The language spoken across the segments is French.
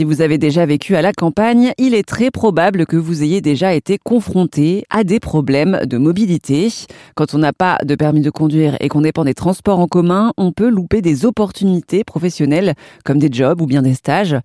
Si vous avez déjà vécu à la campagne, il est très probable que vous ayez déjà été confronté à des problèmes de mobilité. Quand on n'a pas de permis de conduire et qu'on dépend des transports en commun, on peut louper des opportunités professionnelles comme des jobs ou bien des stages.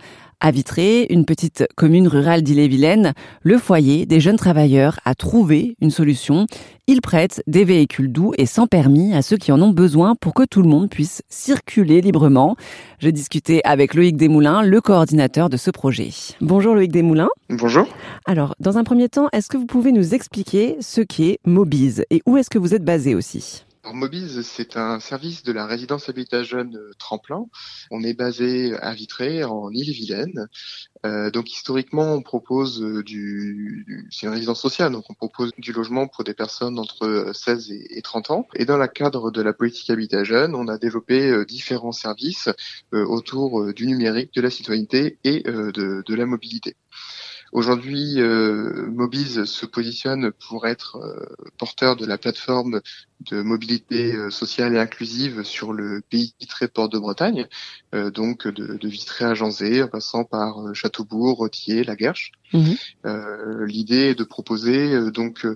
À Vitré, une petite commune rurale d'Ille-et-Vilaine, le foyer des jeunes travailleurs a trouvé une solution. Il prête des véhicules doux et sans permis à ceux qui en ont besoin pour que tout le monde puisse circuler librement. Je discutais avec Loïc Desmoulins, le coordinateur de ce projet. Bonjour Loïc Desmoulins. Bonjour. Alors, dans un premier temps, est-ce que vous pouvez nous expliquer ce qu'est Mobise et où est-ce que vous êtes basé aussi? Alors, Mobise, c'est un service de la résidence habitat jeune euh, Tremplin. On est basé à Vitré, en Ille-et-Vilaine. Euh, donc historiquement, on propose euh, du, c'est une résidence sociale, donc on propose du logement pour des personnes entre 16 euh, et, 30 ans. Et dans le cadre de la politique habitat jeune, on a développé différents services autour du numérique, de la citoyenneté et de, de la mobilité. Aujourd'hui, euh, Mobise se positionne pour être euh, porteur de la plateforme de mobilité euh, sociale et inclusive sur le pays Vitré Port de Bretagne, euh, donc de, de Vitré à Janzé, en passant par Châteaubourg, Rothier, Laguerche. Mhm. L'idée est de proposer donc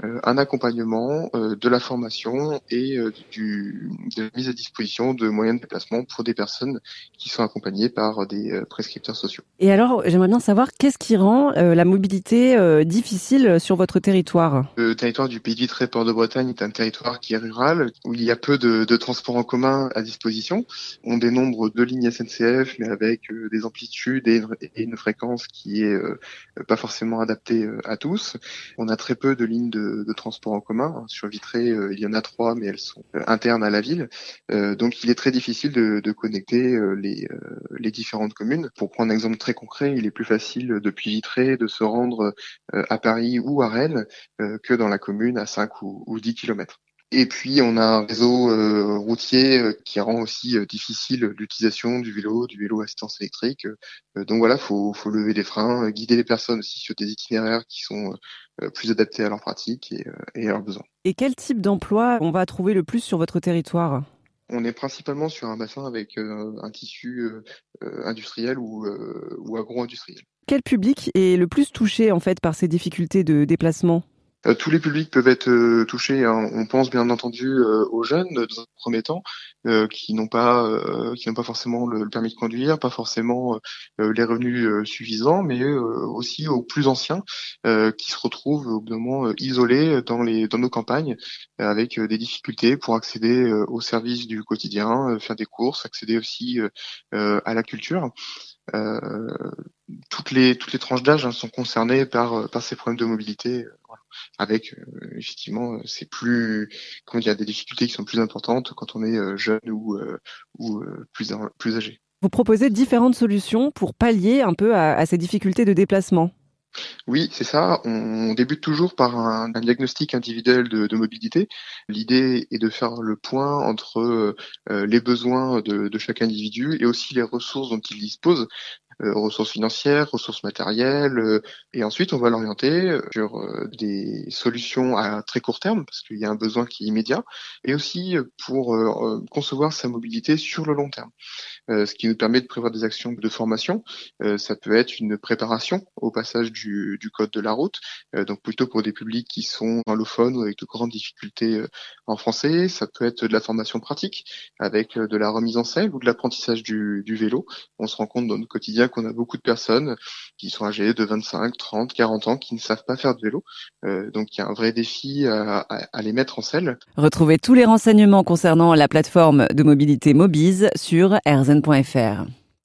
un accompagnement de la formation et du, de la mise à disposition de moyens de déplacement pour des personnes qui sont accompagnées par des prescripteurs sociaux. Et alors, j'aimerais bien savoir qu'est-ce qui rend euh, la mobilité euh, difficile sur votre territoire? Le territoire du Pays de Vitré Port de Bretagne est un territoire qui est rural, où il y a peu de, de transports en commun à disposition. On dénombre deux lignes SNCF, mais avec euh, des amplitudes et une, fréquence qui est pas forcément adaptée à tous. On a très peu de lignes de, de transport en commun. Sur Vitré, il y en a trois, mais elles sont internes à la ville. donc il est très difficile de, de connecter les, les différentes communes. Pour prendre un exemple très concret, il est plus facile depuis Vitré de se rendre euh, à Paris ou à Rennes euh, que dans la commune à 5 ou, 10 kilomètres. Et puis on a un réseau euh, routier qui rend aussi difficile l'utilisation du vélo, du vélo assistance électrique. donc voilà, faut, faut lever les freins, guider les personnes aussi sur des itinéraires qui sont plus adaptés à leurs pratiques et, et à leurs besoins. Et quel type d'emploi on va trouver le plus sur votre territoire? On est principalement sur un bassin avec un tissu industriel ou, ou agro-industriel. Quel public est le plus touché en fait par ces difficultés de déplacement? euh, tous les publics peuvent être euh, touchés. Hein. On pense bien entendu euh, aux jeunes dans un premier temps, qui n'ont pas, qui n'ont pas forcément le, permis de conduire, pas forcément les revenus suffisants, mais aussi aux plus anciens qui se retrouvent au bout isolés dans les, dans nos campagnes, avec des difficultés pour accéder aux services du quotidien, faire des courses, accéder aussi à la culture. toutes les toutes les tranches d'âge hein, sont concernées par par ces problèmes de mobilité avec euh, effectivement euh, c'est plus comment dire des difficultés qui sont plus importantes quand on est euh, jeune ou ou plus plus âgé. Vous proposez différentes solutions pour pallier un peu à, ces difficultés de déplacement. Oui, c'est ça. On débute toujours par un, diagnostic individuel de, mobilité. L'idée est de faire le point entre les besoins de, de, chaque individu et aussi les ressources dont il dispose ressources financières, ressources matérielles, euh, et ensuite on va l'orienter euh, sur des solutions à très court terme, parce qu'il y a un besoin qui est immédiat, et aussi pour concevoir sa mobilité sur le long terme. ce qui nous permet de prévoir des actions de formation. ça peut être une préparation au passage du, du code de la route, donc plutôt pour des publics qui sont allophones ou avec de grandes difficultés en français. Ça peut être de la formation pratique avec de la remise en selle ou de l'apprentissage du, du vélo. On se rend compte dans notre quotidien qu'on a beaucoup de personnes qui sont âgées de 25, 30, 40 ans qui ne savent pas faire de vélo. Euh, donc il y a un vrai défi à, les mettre en selle. Retrouvez tous les renseignements concernant la plateforme de mobilité Mobise sur erzen.fr.